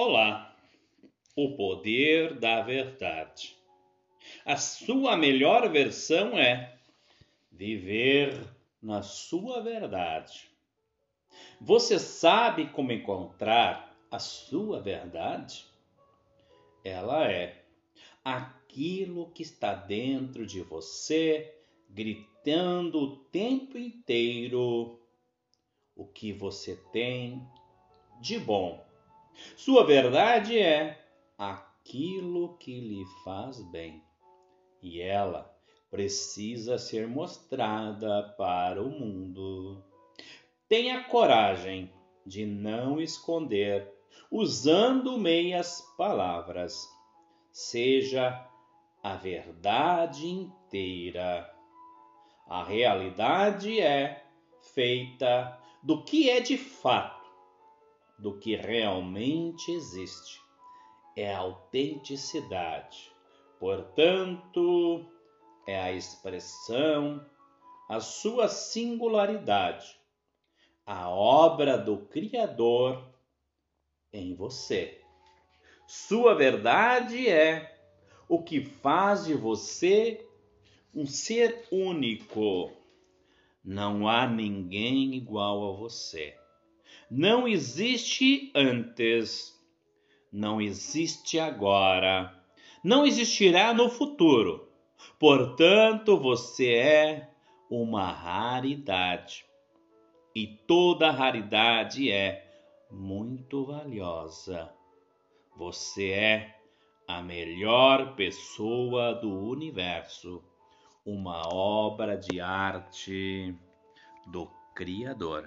Olá, o poder da verdade. A sua melhor versão é viver na sua verdade. Você sabe como encontrar a sua verdade? Ela é aquilo que está dentro de você, gritando o tempo inteiro o que você tem de bom sua verdade é aquilo que lhe faz bem, e ela precisa ser mostrada para o mundo. Tenha coragem de não esconder, usando meias palavras. Seja a verdade inteira. A realidade é feita do que é de fato do que realmente existe. É a autenticidade. Portanto, é a expressão, a sua singularidade, a obra do Criador em você. Sua verdade é o que faz de você um ser único. Não há ninguém igual a você não existe antes, não existe agora, não existirá no futuro. Portanto, você é uma raridade. E toda raridade é muito valiosa. Você é a melhor pessoa do universo, uma obra de arte do Criador.